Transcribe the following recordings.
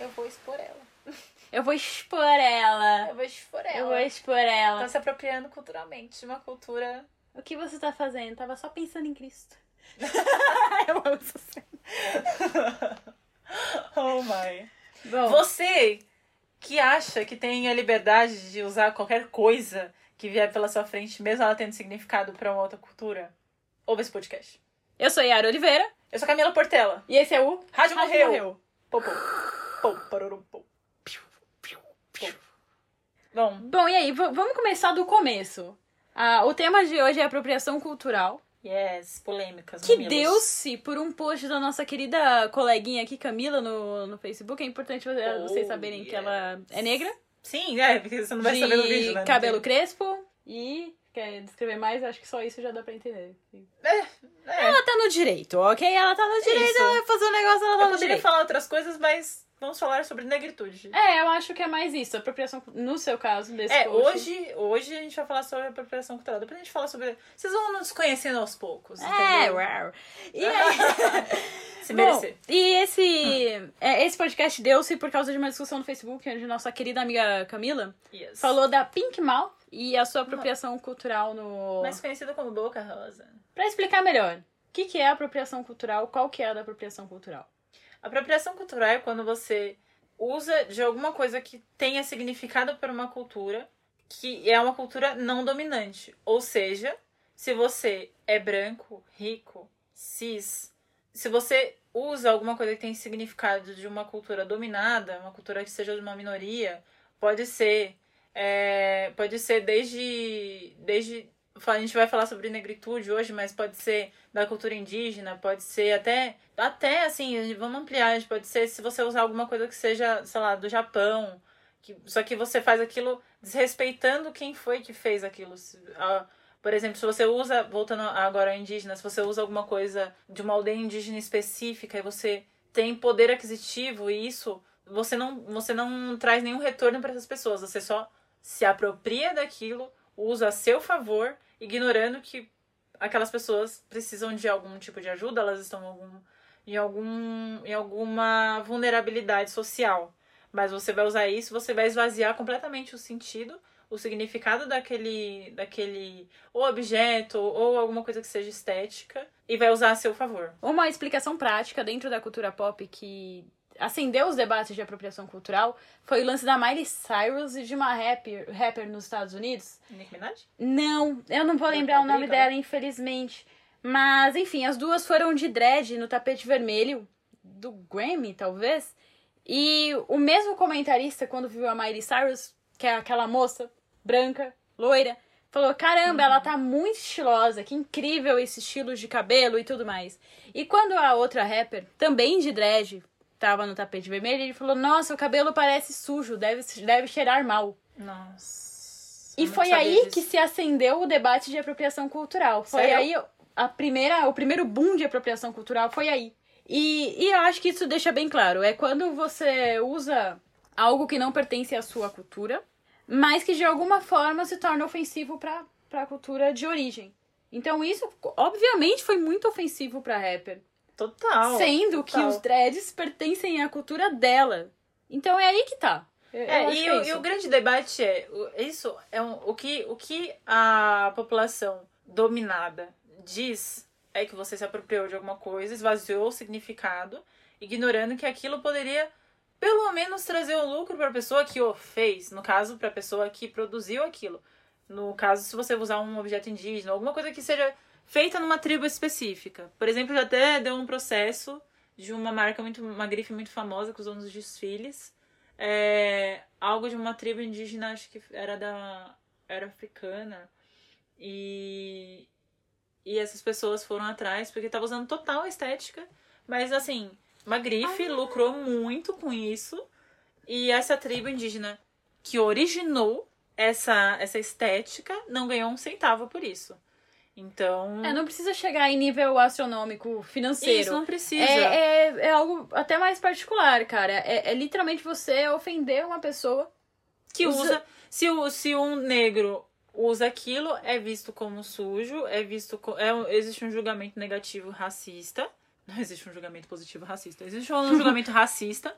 Eu vou expor ela. Eu vou expor ela. Eu vou expor ela. Eu vou expor ela. Tá se apropriando culturalmente de uma cultura. O que você tá fazendo? Tava só pensando em Cristo. eu amo essa cena. Oh my. Bom, Você que acha que tem a liberdade de usar qualquer coisa que vier pela sua frente, mesmo ela tendo significado pra uma outra cultura, ouve esse podcast. Eu sou Yara Oliveira Eu sou Camila Portela. e esse é o Rádio, morreu. Pô, pô. Pô, pararum, pô. Pô. Bom, Bom, e aí, vamos começar do começo. Ah, o tema de hoje é apropriação cultural, yes, polêmicas. que deu-se por um post da nossa querida coleguinha aqui, Camila, no, no Facebook. É importante Oh, vocês saberem que ela é negra, Sim, é, porque você não vai de saber no vídeo, né? cabelo crespo e... Quer descrever mais? Acho que só isso já dá pra entender. É, é. Ela tá no direito, ok? Ela tá no direito, Isso. ela vai fazer um negócio, ela tá Eu no poderia direito. falar outras coisas, mas vamos falar sobre negritude. É, eu acho que é mais isso. Apropriação, no seu caso, desse É, post. hoje, hoje a gente vai falar sobre apropriação cultural. Depois a gente fala sobre. Vocês vão nos conhecendo aos poucos. É, entendeu? uau. E aí... Se Bom, merecer. e esse, é, esse podcast deu-se por causa de uma discussão no Facebook, onde nossa querida amiga Camila Yes. falou da Pink Mouth e a sua apropriação cultural no... Mais conhecida como Boca Rosa. Pra explicar melhor, o que, que é apropriação cultural, qual que é a da apropriação cultural? Apropriação cultural é quando você usa de alguma coisa que tenha significado para uma cultura que é uma cultura não dominante. Ou seja, se você é branco, rico, cis, se você usa alguma coisa que tem significado de uma cultura dominada, uma cultura que seja de uma minoria, pode ser é, pode ser desde desde a gente vai falar sobre negritude hoje, mas pode ser da cultura indígena, pode ser até até assim, vamos ampliar, pode ser se você usar alguma coisa que seja, sei lá, do Japão, que, só que você faz aquilo desrespeitando quem foi que fez aquilo. Por exemplo, se você usa, voltando agora ao indígena, se você usa alguma coisa de uma aldeia indígena específica e você tem poder aquisitivo e isso, você não, você não traz nenhum retorno para essas pessoas, você só se apropria daquilo, usa a seu favor, ignorando que aquelas pessoas precisam de algum tipo de ajuda, elas estão em algum, em, algum, em alguma vulnerabilidade social. Mas você vai usar isso, você vai esvaziar completamente o sentido, o significado daquele, daquele ou objeto ou alguma coisa que seja estética e vai usar a seu favor. Uma explicação prática dentro da cultura pop que acendeu os debates de apropriação cultural foi o lance da Miley Cyrus e de uma rapper, rapper nos Estados Unidos. Nicki Minaj? Não, eu não vou lembrar o nome Fabrica, dela, infelizmente. Mas, enfim, as duas foram de dread no tapete vermelho do Grammy, talvez. E o mesmo comentarista, quando viu a Miley Cyrus, que é aquela moça branca, loira, falou: caramba, ela tá muito estilosa, que incrível esse estilo de cabelo e tudo mais. E quando a outra rapper, também de dread, tava no tapete vermelho, ele falou: nossa, o cabelo parece sujo, deve, deve cheirar mal. Nossa. E foi aí disso. que se acendeu o debate de apropriação cultural. Foi Sério? aí a primeira, o primeiro boom de apropriação cultural foi aí. E, e eu acho que isso deixa bem claro. É quando você usa algo que não pertence à sua cultura, mas que de alguma forma se torna ofensivo para a cultura de origem. Então isso, obviamente, foi muito ofensivo pra rapper. Total. sendo que total. os dreads pertencem à cultura dela. Então é aí que tá. Eu- eu É, acho e, que é o, e o grande debate é, o- isso é um- o, que, o que a população dominada diz é que você se apropriou de alguma coisa, esvaziou o significado, ignorando que aquilo poderia pelo menos trazer um lucro para a pessoa que o fez, no caso, para a pessoa que produziu aquilo. No caso, se você usar um objeto indígena, alguma coisa que seja feita numa tribo específica. Por exemplo, já até deu um processo de uma marca muito, uma grife muito famosa que usou nos desfiles. É, algo de uma tribo indígena, acho que era da. era africana. E. E essas pessoas foram atrás, porque tava usando total estética. Mas assim, uma grife lucrou muito com isso. E essa tribo indígena que originou essa, essa estética não ganhou um centavo por isso. Então. É, não precisa chegar em nível astronômico financeiro. Isso não precisa. É, é, é algo até mais particular, cara. É, é literalmente você ofender uma pessoa. que usa- usa. Se, o, se um negro usa aquilo, é visto como sujo, é visto co- é, existe um julgamento negativo racista. Não existe um julgamento positivo racista, existe um julgamento racista.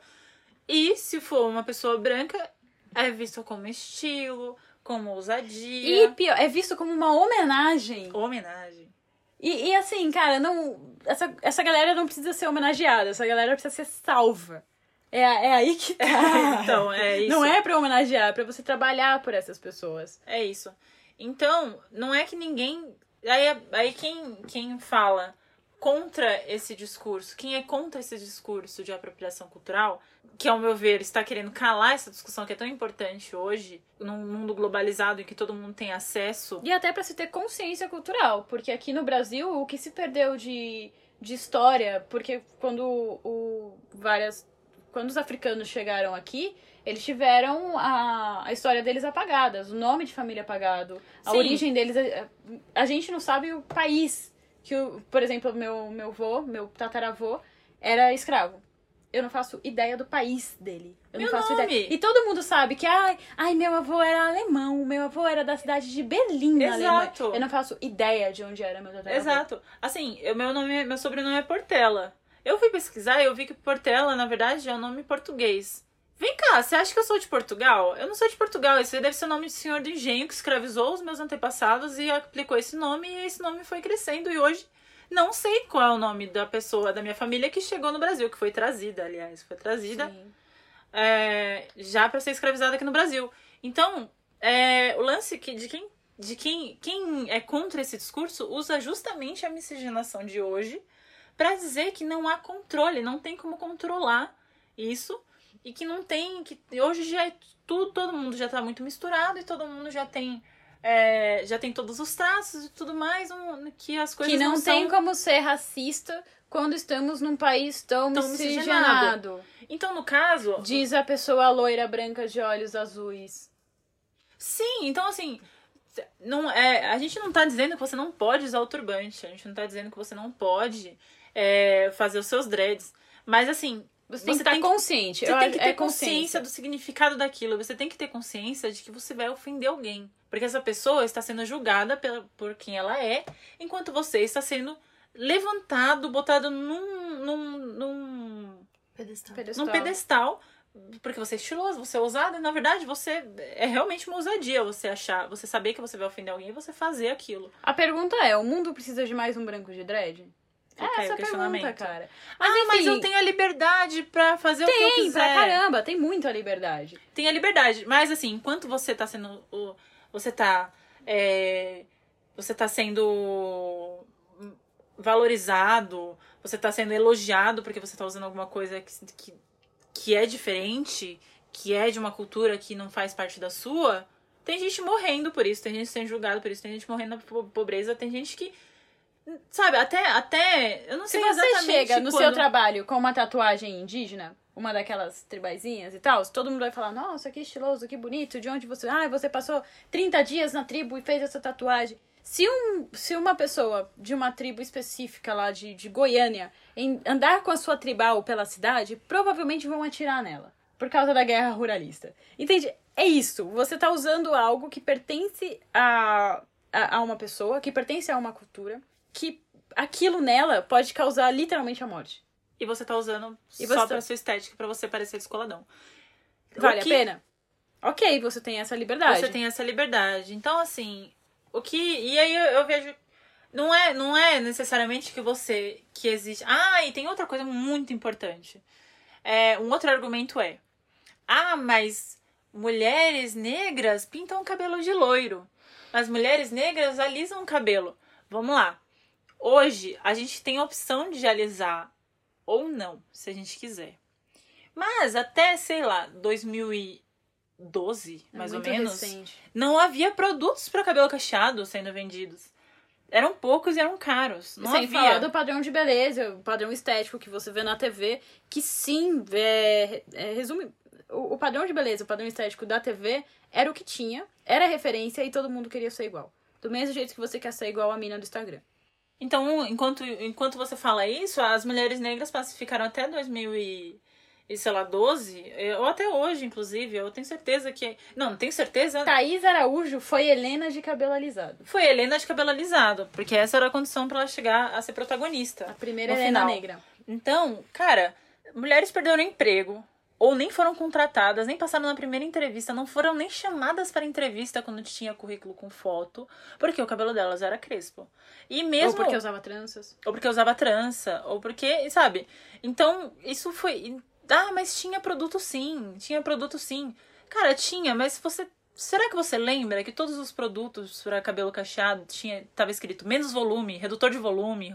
E se for uma pessoa branca, é visto como estilo, como E ousadia, pior, é visto como uma homenagem. homenagem. E, e assim, cara, não. Essa, essa galera não precisa ser homenageada, essa galera precisa ser salva. É, é aí que tá. Então, é isso. Não é pra homenagear, é pra você trabalhar por essas pessoas. É isso. Então, não é que ninguém. Aí, aí quem, quem fala contra esse discurso, quem é contra esse discurso de apropriação cultural, que ao meu ver está querendo calar essa discussão que é tão importante hoje, num mundo globalizado em que todo mundo tem acesso. E até pra se ter consciência cultural, porque aqui no Brasil o que se perdeu de, de história, porque quando o várias quando os africanos chegaram aqui, eles tiveram a, a história deles apagadas, o nome de família apagado, a Sim. origem deles, a, a gente não sabe o país que por exemplo, meu meu avô, meu tataravô era escravo. Eu não faço ideia do país dele. Eu não Meu faço nome. ideia. E todo mundo sabe que, ai, ai, meu avô era alemão, meu avô era da cidade de Berlim, na Alemanha. Exato. Eu não faço ideia de onde era meu tataravô. Exato. Assim, eu, meu nome, meu sobrenome é Portela. Eu fui pesquisar e eu vi que Portela, na verdade, é um nome português. Vem cá, você acha que eu sou de Portugal? Eu não sou de Portugal. Esse deve ser o nome de senhor do engenho que escravizou os meus antepassados e aplicou esse nome e esse nome foi crescendo e hoje não sei qual é o nome da pessoa da minha família que chegou no Brasil, que foi trazida, aliás, foi trazida é, já para ser escravizada aqui no Brasil. Então, é, o lance que, de quem de quem, quem é contra esse discurso usa justamente a miscigenação de hoje para dizer que não há controle, não tem como controlar isso e que não tem que hoje já é tudo, todo mundo já tá muito misturado e todo mundo já tem é, já tem todos os traços e tudo mais, um, que as coisas Que não, tem são... como ser racista quando estamos num país tão, Tão miscigenado. Então, no caso, Diz a pessoa loira branca de olhos azuis. Sim, então assim, não é, a gente não tá dizendo que você não pode usar o turbante, a gente não tá dizendo que você não pode é, fazer os seus dreads, mas assim, Você tem Você que estar tem que- consciente. você Eu tem que ter é consciência do significado daquilo, você tem que ter consciência de que você vai ofender alguém, porque essa pessoa está sendo julgada pela, por quem ela é, enquanto você está sendo levantado, botado num, num, num Pedestal. Pedestal. num pedestal, porque você é estiloso, você é ousado, e na verdade você é realmente uma ousadia você achar, você saber que você vai ofender alguém e você fazer aquilo. A pergunta é: o mundo precisa de mais um branco de dread? Fica é essa a questionamento. pergunta, cara. Mas, ah, mas enfim, eu tenho a liberdade pra fazer o que eu Tem, quiser. pra caramba, tem muita liberdade. Tem a liberdade, mas assim, enquanto você tá sendo o você tá é, você tá sendo valorizado, você tá sendo elogiado porque você tá usando alguma coisa que, que, que é diferente, que é de uma cultura que não faz parte da sua, tem gente morrendo por isso, tem gente sendo julgada por isso, tem gente morrendo na po- pobreza, tem gente que. Sabe, até. até eu não Se sei você exatamente chega no quando... seu trabalho com uma tatuagem indígena, uma daquelas tribaizinhas e tal, todo mundo vai falar, nossa, que estiloso, que bonito, de onde você. Ah, você passou 30 dias na tribo e fez essa tatuagem. Se, um, se uma pessoa de uma tribo específica lá de, de Goiânia em- andar com a sua tribal pela cidade, provavelmente vão atirar nela. Por causa da guerra ruralista. Entende? É isso. Você tá usando algo que pertence a, a, a uma pessoa, que pertence a uma cultura, que aquilo nela pode causar literalmente a morte. E você tá usando E só você pra tá- sua estética, pra você parecer descoladão. Vale que- a pena? Ok, você tem essa liberdade. Você tem essa liberdade. Então, assim, o que. E aí eu, eu vejo. Não é, não é necessariamente que você. que existe. Ah, e tem outra coisa muito importante. É, um outro argumento é. Ah, mas mulheres negras pintam o cabelo de loiro. As mulheres negras alisam o cabelo. Vamos lá. Hoje a gente tem a opção de alisar ou não, se a gente quiser. Mas até, sei lá, 2012, É mais ou menos, recente. não havia produtos para cabelo cacheado sendo vendidos. Eram poucos e eram caros. Não Sem havia. falar do padrão de beleza, o padrão estético que você vê na TV, que sim, é, é, resume. O, o padrão de beleza, o padrão estético da TV era o que tinha, era referência e todo mundo queria ser igual. Do mesmo jeito que você quer ser igual a mina do Instagram. Então, enquanto, enquanto você fala isso, as mulheres negras pacificaram até 2000 e, e sei lá, 12, ou até hoje, inclusive, eu tenho certeza que. Não, não tenho certeza. Thaís Araújo foi Helena de cabelo alisado. Foi Helena de cabelo alisado, porque essa era a condição para ela chegar a ser protagonista. A primeira Helena final. negra. Então, cara, mulheres perderam emprego, ou nem foram contratadas, nem passaram na primeira entrevista, não foram nem chamadas para entrevista quando tinha currículo com foto, porque o cabelo delas era crespo. E mesmo Ou porque usava tranças. ou porque usava trança, ou porque, sabe? Então, isso foi. Ah, mas tinha produto sim, tinha produto sim. Cara, tinha, mas você. Será que você lembra que todos os produtos para cabelo cacheado tinha, tava escrito menos volume, redutor de volume,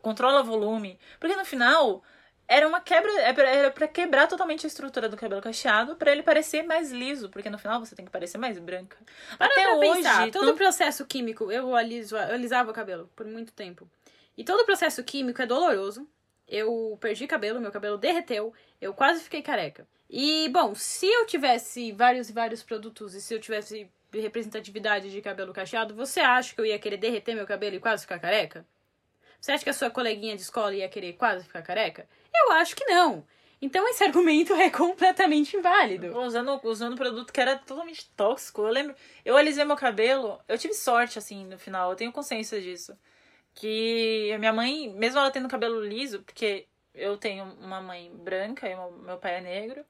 controla volume? Porque no final era uma quebra, era para quebrar totalmente a estrutura do cabelo cacheado para ele parecer mais liso, porque no final você tem que parecer mais branca. Para Até hoje, pensar, todo o processo químico, eu aliso, eu alisava o cabelo por muito tempo. E todo o processo químico é doloroso. Eu perdi cabelo, meu cabelo derreteu, eu quase fiquei careca. E, bom, se eu tivesse vários e vários produtos e se eu tivesse representatividade de cabelo cacheado, você acha que eu ia querer derreter meu cabelo e quase ficar careca? Você acha que a sua coleguinha de escola ia querer quase ficar careca? Eu acho que não. Então esse argumento é completamente inválido. Usando, usando um produto que era totalmente tóxico. Eu lembro. Eu alisei meu cabelo. Eu tive sorte, assim, no final. Eu tenho consciência disso. Que a minha mãe, mesmo ela tendo cabelo liso, porque eu tenho uma mãe branca e meu, pai é negro.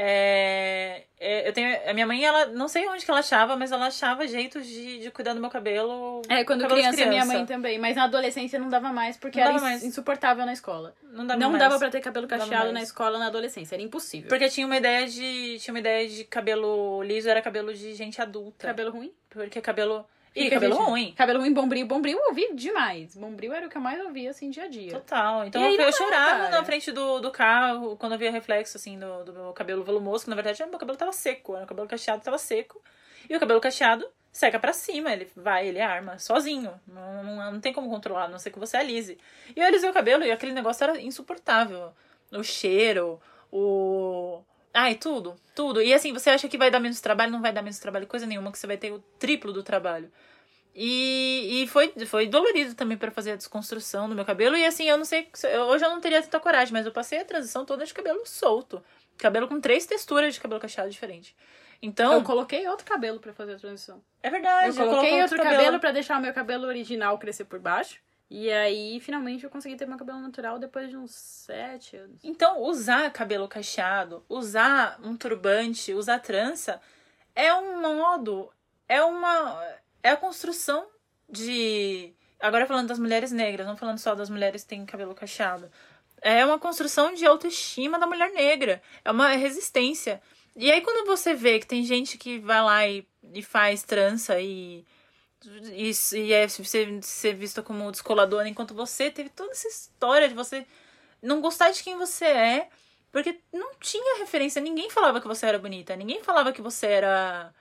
É, é, eu tenho. A minha mãe, ela. Não sei onde que ela achava, mas ela achava jeitos de, de cuidar do meu cabelo. É, quando cabelo de criança, minha mãe também. Mas na adolescência não dava mais, porque Não era mais. insuportável na escola. Não dava não mais. dava pra ter cabelo cacheado na escola na adolescência, era impossível. Porque tinha uma ideia de. Tinha uma ideia de cabelo liso era cabelo de gente adulta. Cabelo ruim? Porque cabelo. Fica, cabelo gente. ruim. Cabelo ruim, bombril. Bombril eu ouvi demais. Bombril era o que eu mais ouvia, assim, dia a dia. Total. Então E eu, eu chorava cara. na frente do, do carro quando eu via reflexo, assim, do, do meu cabelo volumoso, que na verdade meu cabelo tava seco, o cabelo cacheado tava seco. E o cabelo cacheado seca pra cima, ele vai, ele arma, sozinho. Não, não, não tem como controlar, a não ser que você alise. E eu alisei o cabelo e aquele negócio era insuportável. O cheiro, o. Ai, tudo, tudo. E assim, você acha que vai dar menos trabalho, não vai dar menos trabalho, coisa nenhuma, que você vai ter o triplo do trabalho. E, e foi, foi dolorido também para fazer a desconstrução do meu cabelo. E assim, eu não sei. se- eu- Hoje eu não teria tanta coragem, mas eu passei a transição toda de cabelo solto. Cabelo com três texturas de cabelo cacheado diferente. Então, Eu coloquei outro cabelo pra fazer a transição. é verdade. Eu coloquei colocou outro cabelo, pra deixar o meu cabelo original crescer por baixo. E aí, finalmente, eu consegui ter meu cabelo natural depois de uns sete anos. Então, usar cabelo cacheado, usar um turbante, usar trança, é um modo, é uma. É a construção de. Agora falando das mulheres negras, não falando só das mulheres que têm cabelo cacheado. É uma construção de autoestima da mulher negra. É uma resistência. E aí, quando você vê que tem gente que vai lá e, e faz trança e. E, e é ser, ser vista como descoladora, enquanto você teve toda essa história de você não gostar de quem você é, porque não tinha referência, ninguém falava que você era bonita, ninguém falava que você era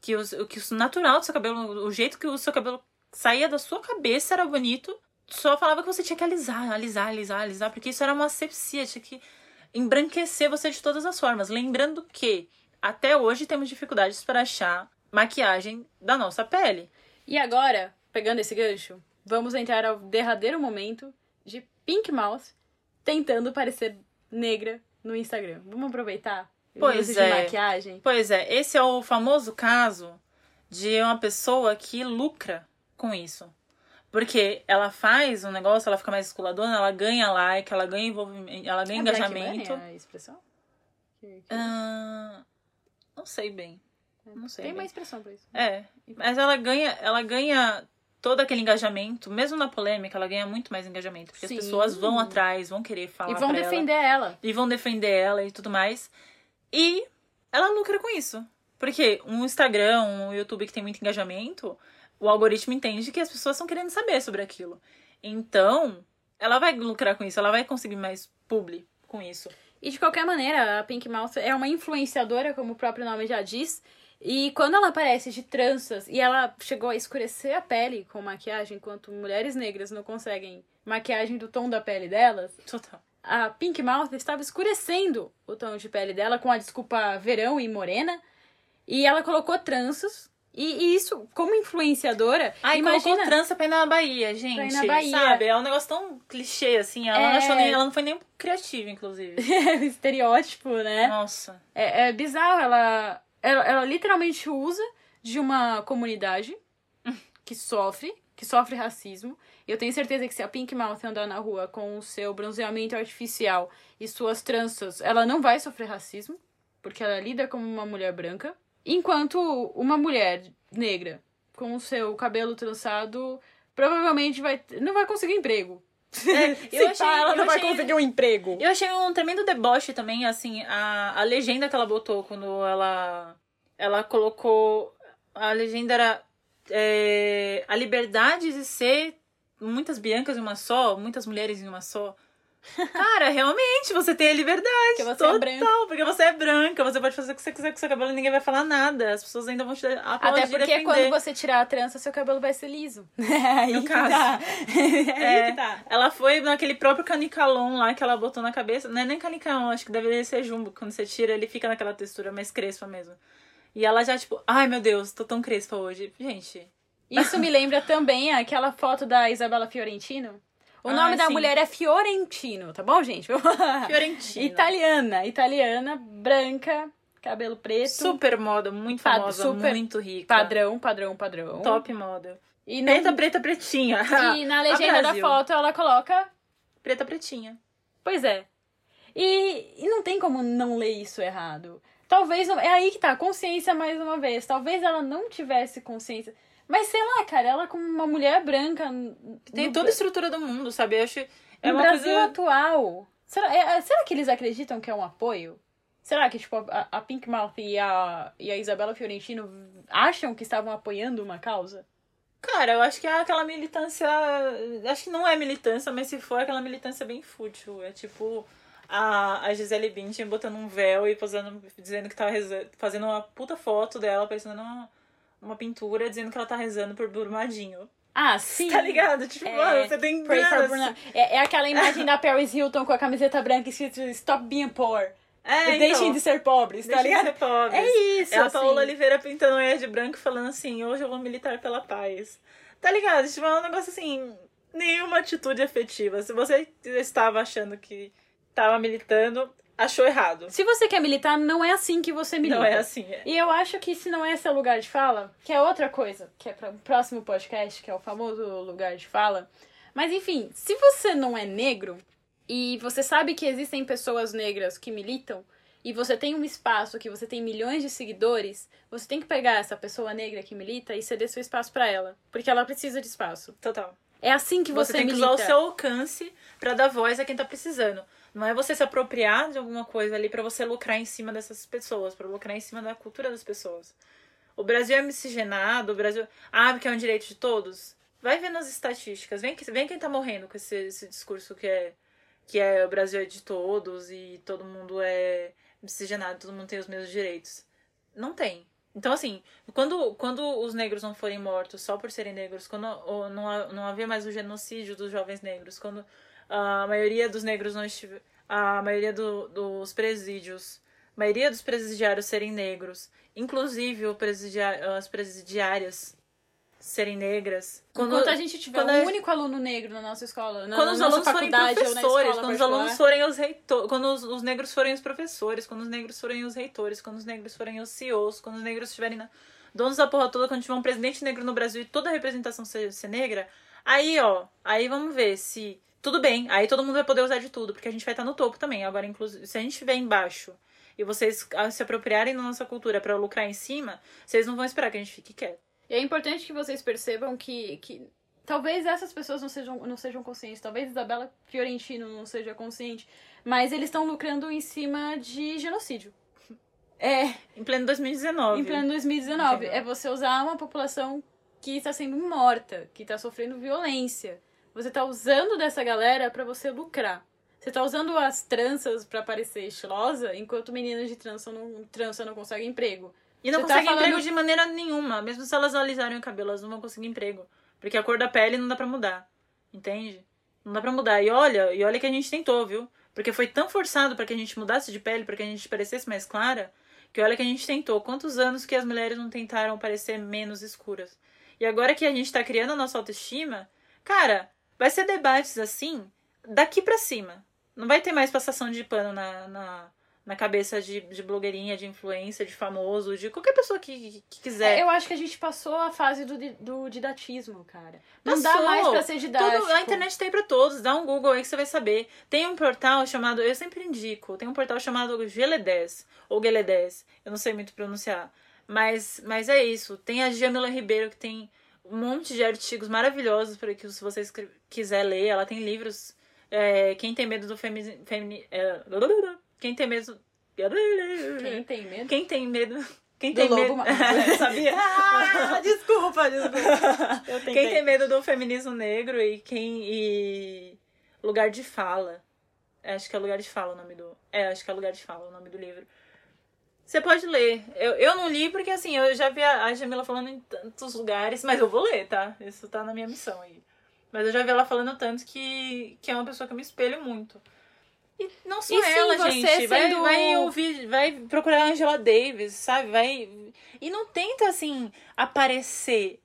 que o, que o natural do seu cabelo, o jeito que o seu cabelo saía da sua cabeça era bonito, só falava que você tinha que alisar, alisar, alisar, alisar, porque isso era uma asepsia, tinha que embranquecer você de todas as formas, lembrando que até hoje temos dificuldades para achar maquiagem da nossa pele. E agora, pegando esse gancho, vamos entrar ao derradeiro momento de Pink Mouse tentando parecer negra no Instagram. Vamos aproveitar? Pois é. de maquiagem. Pois é, esse é o famoso caso de uma pessoa que lucra com isso. Porque ela faz um negócio, ela fica mais esculadona, ela ganha like, ela ganha envolvimento, ela ganha É Black engajamento. Money a expressão? Que- que- Ah, não sei bem. Não sei. Tem bem. uma expressão pra isso. É, mas ela ganha, ela ganha todo aquele engajamento, mesmo na polêmica, ela ganha muito mais engajamento, porque Sim. as pessoas vão atrás, vão querer falar E vão pra ela. defender ela. e vão defender ela e tudo mais. E ela lucra com isso. Porque um Instagram, um YouTube que tem muito engajamento, o algoritmo entende que as pessoas estão querendo saber sobre aquilo. Então, ela vai lucrar com isso, ela vai conseguir mais publi com isso. E de qualquer maneira, a Pink Mouse é uma influenciadora, como o próprio nome já diz. E quando ela aparece de tranças e ela chegou a escurecer a pele com maquiagem, enquanto mulheres negras não conseguem maquiagem do tom da pele delas, Total. a Pink Mouse estava escurecendo o tom de pele dela com a desculpa verão e morena. E ela colocou tranças E, e isso, como influenciadora, Ai, imagina... colocou trança pra ir na Bahia, gente. Pra ir na Bahia. Sabe? É um negócio tão clichê, assim. Ela, É. não, achou nem, ela não foi nem criativa, inclusive. estereótipo, né? Nossa. É, é bizarro, ela, ela, ela literalmente usa de uma comunidade que sofre, que sofre racismo. Eu tenho certeza que se a Pink Mouth andar na rua com o seu bronzeamento artificial e suas tranças, ela não vai sofrer racismo, porque ela lida como uma mulher branca. Enquanto uma mulher negra com o seu cabelo trançado provavelmente vai não vai conseguir emprego. É, Se eu pá, achei, ela não vai achei- conseguir um emprego. Eu achei um tremendo deboche também, assim, a, a legenda que ela botou quando ela, ela colocou. A legenda era é, a liberdade de ser muitas Biancas em uma só, muitas mulheres em uma só. Cara, realmente, você tem a liberdade. Porque você é total, branca. porque você é branca, você pode fazer o que você quiser com seu cabelo e ninguém vai falar nada. As pessoas ainda vão te aplaudir Até porque defender. quando você tirar a trança, seu cabelo vai ser liso. Aí No que caso. tá. É. Aí que tá. Ela foi naquele próprio canicalon lá que ela botou na cabeça. Não é nem canicalon, acho que deveria ser jumbo. Quando você tira, ele fica naquela textura mais crespa mesmo. E ela já, tipo, ai meu Deus, tô tão crespa hoje. Gente, Isso me lembra também aquela foto da Isabela Fiorentino. O Ah, nome da sim. mulher é Fiorentino, tá bom, gente? Fiorentina. italiana, italiana, branca, cabelo preto, Super moda, muito famosa, super muito rica. padrão, padrão, padrão. Top moda. E, Preta, preta, pretinha. e na legenda da foto ela coloca. Preta, pretinha. Pois é. E, e não tem como não ler isso errado. Talvez não. É aí que tá, consciência mais uma vez. Talvez ela não tivesse consciência. Mas sei lá, cara, ela como uma mulher branca. Tem toda a estrutura do mundo, sabe? Eu acho. É no Brasil coisa. atual. Será, é- é- será que eles acreditam que é um apoio? Será que, tipo, a, a Pink Mouth e a, e a Isabela Fiorentino acham que estavam apoiando uma causa? Cara, eu acho que é aquela militância. Acho que não é militância, mas se for, é aquela militância bem fútil. É tipo a, a Gisele Bündchen botando um véu e posando, dizendo que tá fazendo uma puta foto dela, parecendo uma, uma pintura, dizendo que ela tá rezando por Brumadinho. Ah, sim. Tá ligado? Tipo, É, mano, você tem grana. É, é aquela imagem da Paris Hilton com a camiseta branca escrito Stop being poor. É, então, Deixem de ser pobres, tá deixem de ligado? ser pobres. É isso, É a assim. Paola Oliveira pintando unha de branco falando assim, hoje eu vou militar pela paz. Tá ligado? Tipo, é um negócio assim, nenhuma atitude efetiva. Se você estava achando que tava militando, achou errado. Se você quer militar, não é assim que você milita. Não é assim. é. E eu acho que se não é esse o lugar de fala, que é outra coisa, que é para o próximo podcast, que é o famoso lugar de fala. Mas enfim, se você não é negro e você sabe que existem pessoas negras que militam e você tem um espaço que você tem milhões de seguidores, você tem que pegar essa pessoa negra que milita e ceder seu espaço pra ela, porque ela precisa de espaço. Total. É assim que você, Você, tem que milita. usar o seu alcance pra dar voz a quem tá precisando. Não é você se apropriar de alguma coisa ali pra você lucrar em cima dessas pessoas, pra lucrar em cima da cultura das pessoas. O Brasil é miscigenado, o Brasil. Ah, porque é um direito de todos? Vai ver nas estatísticas. Vem, vem quem tá morrendo com esse, esse discurso que é, que é o Brasil é de todos e todo mundo é miscigenado, todo mundo tem os mesmos direitos. Não tem. Então, assim, quando, quando os negros não forem mortos só por serem negros, quando não, não haver mais o genocídio dos jovens negros, quando a maioria dos negros não. A maioria do- dos presídios. A maioria dos presidiários serem negros. Inclusive o presidia- as presidiárias serem negras. Quando a gente tiver um a- único aluno negro na nossa escola, na, quando os alunos forem professores, quando os alunos forem os reitores, quando os, os negros forem os professores, quando os negros forem os reitores, quando os negros forem os CEOs, quando os negros estiverem na... donos da porra toda, quando tiver um presidente negro no Brasil e toda a representação ser, ser negra, aí, ó, aí vamos ver se... Tudo bem, aí todo mundo vai poder usar de tudo, porque a gente vai estar no topo também. Agora, inclusive, se a gente estiver embaixo e vocês ah, se apropriarem da nossa cultura pra lucrar em cima, vocês não vão esperar que a gente fique quieto. E é importante que vocês percebam que, que talvez essas pessoas não sejam, não sejam conscientes, talvez Isabela Fiorentino não seja consciente, mas eles estão lucrando em cima de genocídio. É, Em pleno 2019. em pleno 2019. Entendeu? É você usar uma população que está sendo morta, que está sofrendo violência. Você tá usando dessa galera pra você lucrar. Você tá usando as tranças pra parecer estilosa, enquanto meninas de trança não, trança não conseguem emprego. E não Você tá conseguem falando- emprego de maneira nenhuma. Mesmo se elas alisarem o cabelo, elas não vão conseguir emprego. Porque a cor da pele não dá pra mudar. Entende? Não dá pra mudar. E olha, e olha que a gente tentou, viu? Porque foi tão forçado pra que a gente mudasse de pele, pra que a gente parecesse mais clara, que olha que a gente tentou. Quantos anos que as mulheres não tentaram parecer menos escuras? E agora que a gente tá criando a nossa autoestima, cara, vai ser debates assim daqui para cima. Não vai ter mais passação de pano na, na, na cabeça de, de blogueirinha, de influência, de famoso, de qualquer pessoa que, que quiser. É, eu acho que a gente passou a fase do, do didatismo, cara. Não Passou. dá mais pra ser didático. Tudo, a internet tem pra todos. Dá um Google aí que você vai saber. Tem um portal chamado, eu sempre indico, tem um portal chamado Gele10 ou Gele10. Eu não sei muito pronunciar. Mas, mas é isso. Tem a Jamila Ribeiro que tem um monte de artigos maravilhosos para que se você quiser ler. Ela tem livros. é, quem tem medo do femi, femini, é, quem tem medo Quem tem medo? quem tem medo quem Do tem medo sabia Ah, desculpa, desculpa. Quem tem medo do feminismo negro e quem e lugar de fala acho que é lugar de fala o nome do é acho que é lugar de fala o nome do livro você pode ler eu, eu não li porque assim eu já vi a, a Jamila falando em tantos lugares mas eu vou ler tá isso tá na minha missão aí mas eu já vi ela falando tanto que que é uma pessoa que eu me espelho muito e não só E sim, ela, você gente. Vai, sendo- vai ouvir, vai procurar a Angela Davis, sabe? Vai. E não tenta, assim, aparecer.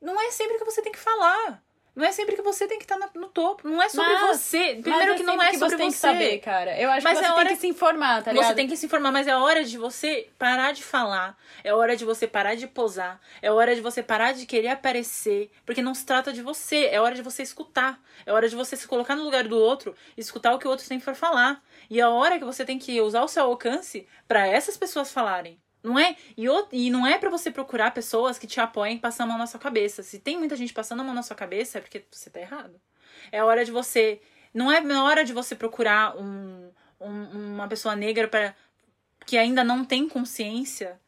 Não é sempre que você tem que falar. Não é sempre que você tem que estar no, no topo. Não é sobre Mas- você. Primeiro que não é sobre você tem que saber, cara. Eu acho Mas que é você hora- tem que se informar, tá ligado? Você tem que se informar, mas é hora de você parar de falar. É hora de você parar de posar. É hora de você parar de querer aparecer. Porque não se trata de você. É hora de você escutar. É hora de você se colocar no lugar do outro e escutar o que o outro tem para falar. E é a hora que você tem que usar o seu alcance para essas pessoas falarem. Não é? E, e não é para você procurar pessoas que te apoiem passando a mão na sua cabeça. Se tem muita gente passando a mão na sua cabeça, é porque você tá errado. É hora de você. Não é hora de você procurar um, um- uma pessoa negra para que ainda não tem consciência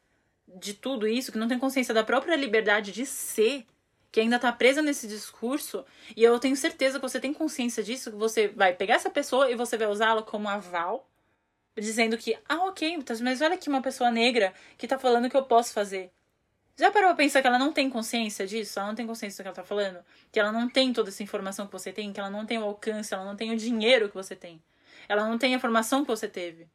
de tudo isso, que não tem consciência da própria liberdade de ser, que ainda tá presa nesse discurso. E eu tenho certeza que você tem consciência disso, que você vai pegar essa pessoa e você vai usá-la como aval, dizendo que, ah, ok, mas olha aqui uma pessoa negra que tá falando que eu posso fazer. Já parou pra pensar que ela não tem consciência disso? Ela não tem consciência do que ela tá falando? Que ela não tem toda essa informação que você tem? Que ela não tem o alcance? Ela não tem o dinheiro que você tem? Ela não tem a formação que você teve?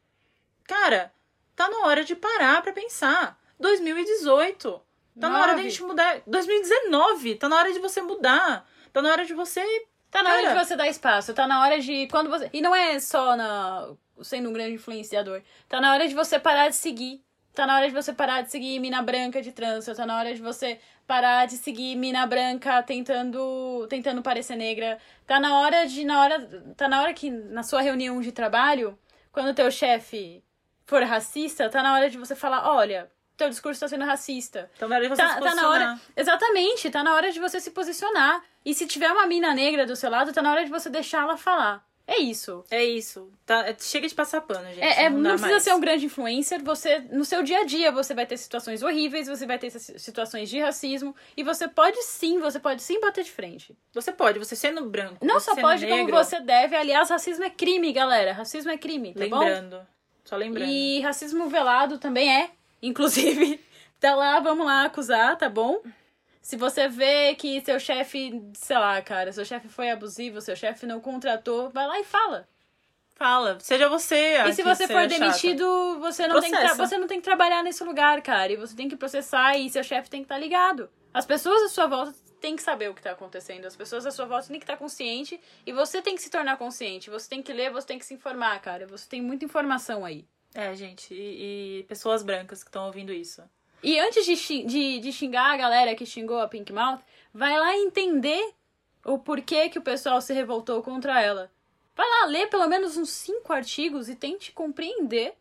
Cara, tá na hora de parar pra pensar. 2018. Tá na hora da Nove. gente mudar. 2019. Tá na hora de você mudar. Tá na hora de você. Tá na hora Cara. de você dar espaço, tá na hora de. Quando você. E não é só na, sendo um grande influenciador. Tá na hora de você parar de seguir. Tá na hora de você parar de seguir mina branca de trança. Tá na hora de você parar de seguir mina branca tentando tentando parecer negra. Tá na hora de na hora tá na hora que na sua reunião de trabalho, quando o teu chefe for racista, tá na hora de você falar, olha, teu discurso tá sendo racista. Tá na hora de você Tá, se tá na hora. posicionar. Exatamente, tá na hora de você se posicionar. E se tiver uma mina negra do seu lado, tá na hora de você deixar ela falar. É isso. É isso. Tá, é- chega de passar pano, gente. É, é, não, não, dá precisa mais. ser um grande influencer. Você, no seu dia a dia, você vai ter situações horríveis, você vai ter situações de racismo. E você pode sim, você pode sim bater de frente. Você pode, você sendo branco. Não só pode, como negro, você deve. Aliás, racismo é crime, galera. Racismo é crime, tá bom? Lembrando. Só lembrando. E racismo velado também é. Inclusive, tá lá, vamos lá acusar, tá bom? Se você vê que seu chefe, sei lá, cara, seu chefe foi abusivo, seu chefe não contratou, vai lá e fala. Fala, seja você. a e se você for seja chata. demitido, você não, tem que Processa. você não tem que trabalhar nesse lugar, cara. E você tem que processar e seu chefe tem que estar ligado. As pessoas à sua volta têm que saber o que tá acontecendo. As pessoas à sua volta têm que estar consciente e você tem que se tornar consciente. Você tem que ler, você tem que se informar, cara. Você tem muita informação aí. É, gente, e, e pessoas brancas que estão ouvindo isso. E antes de, de, de xingar a galera que xingou a Pink Mouth, vai lá entender o porquê que o pessoal se revoltou contra ela. Vai lá ler pelo menos uns cinco artigos e tente compreender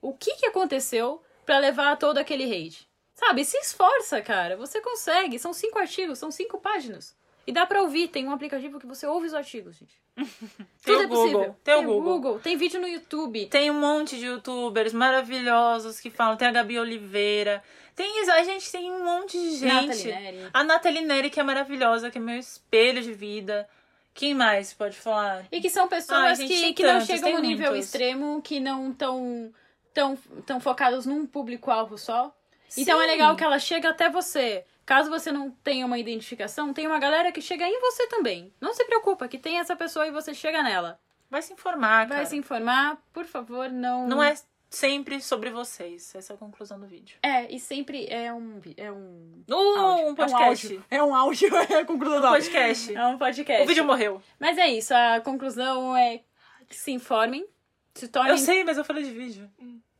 o que, que aconteceu pra levar a todo aquele hate. Sabe, se esforça, cara. Você consegue. São cinco artigos, são cinco páginas. E dá pra ouvir. Tem um aplicativo que você ouve os artigos, gente. Tem Tudo o é Google, possível. tem o Google. Tem vídeo no YouTube. Tem um monte de youtubers maravilhosos que falam. Tem a Gabi Oliveira. Tem, a gente tem um monte de gente. Nathalie Neri. A Nathalie Neri, que é maravilhosa, que é meu espelho de vida. Quem mais pode falar? E que são pessoas Ai, que, tem que não chegam tem no nível muitos. extremo, que não estão tão, tão focados num público-alvo só. Então é Sim. legal que ela chega até você. Caso você não tenha uma identificação, tem uma galera que chega em você também. Não se preocupa, que tem essa pessoa e você chega nela. Vai se informar, Vai cara. se informar, por favor, não. Não é sempre sobre vocês. Essa é a conclusão do vídeo. É, e sempre é um. É um. Uh, áudio. um podcast. É um áudio. É um áudio. É a conclusão do áudio. podcast. É um podcast. O vídeo morreu. Mas é isso, a conclusão é se informem, se tornem. Eu sei, mas eu falei de vídeo.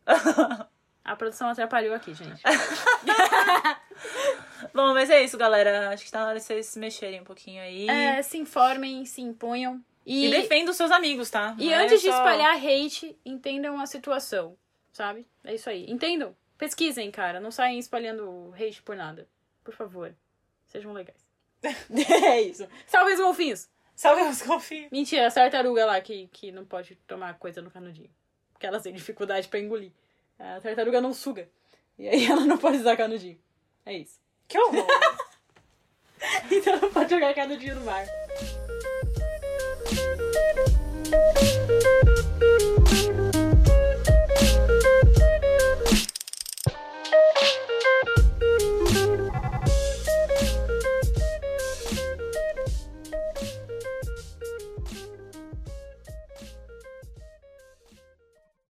A produção atrapalhou aqui, gente. Bom, mas é isso, galera. Acho que tá na hora de vocês se mexerem um pouquinho aí. É, se informem, se imponham. E, E, defenda os seus amigos, tá? e Não é antes de só- espalhar hate, entendam a situação, sabe? É isso aí. Entendam. Pesquisem, cara. Não saiam espalhando hate por nada. Por favor. Sejam legais. é isso. Salve os golfinhos! Salve os golfinhos. Mentira, a tartaruga lá que, que não pode tomar coisa no canudinho. Porque elas têm dificuldade pra engolir. A tartaruga não suga. E aí ela não pode usar canudinho. É isso. Que horror. Então não pode jogar canudinho no mar.